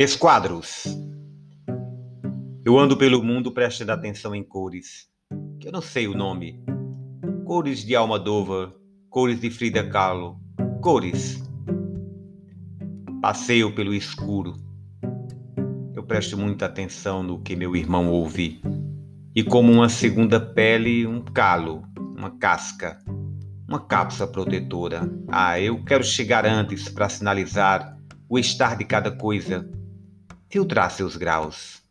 Esquadros. Eu ando pelo mundo prestando atenção em cores, que eu não sei o nome. Cores de Almodóvar, cores de Frida Kahlo, cores. Passeio pelo escuro. Eu presto muita atenção no que meu irmão ouve. E como uma segunda pele, um calo, uma casca, uma cápsula protetora. Ah, eu quero chegar antes para sinalizar o estar de cada coisa filtrar seus graus.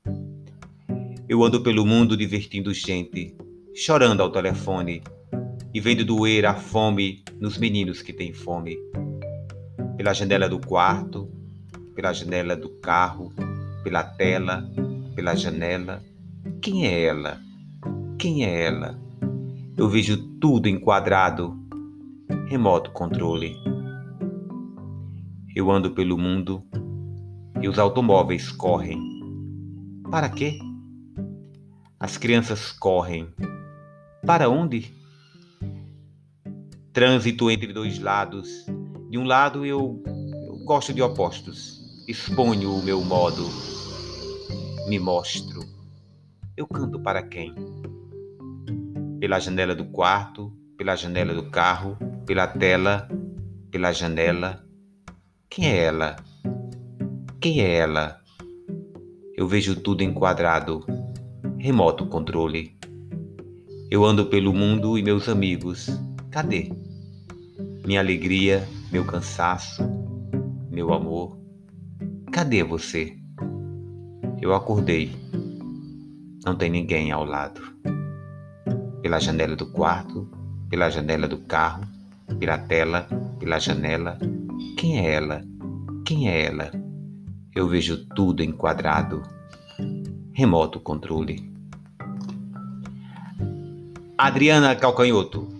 Eu ando pelo mundo divertindo gente, chorando ao telefone e vendo doer a fome nos meninos que têm fome. Pela janela do quarto, pela janela do carro, pela tela, pela janela. Quem é ela? Quem é ela? Eu vejo tudo enquadrado. Remoto controle. Eu ando pelo mundo e os automóveis correm. Para quê? As crianças correm. Para onde? Trânsito entre dois lados. De um lado eu, eu gosto de opostos. Exponho o meu modo. Me mostro. Eu canto para quem? Pela janela do quarto, pela janela do carro, pela tela, pela janela. Quem é ela? Quem é ela? Eu vejo tudo enquadrado. Remoto controle. Eu ando pelo mundo e meus amigos. Cadê? Minha alegria, meu cansaço, meu amor. Cadê você? Eu acordei. Não tem ninguém ao lado. Pela janela do quarto, pela janela do carro, pela tela, pela janela. Quem é ela? Quem é ela? Eu vejo tudo enquadrado. Remoto controle. Adriana Calcanhoto.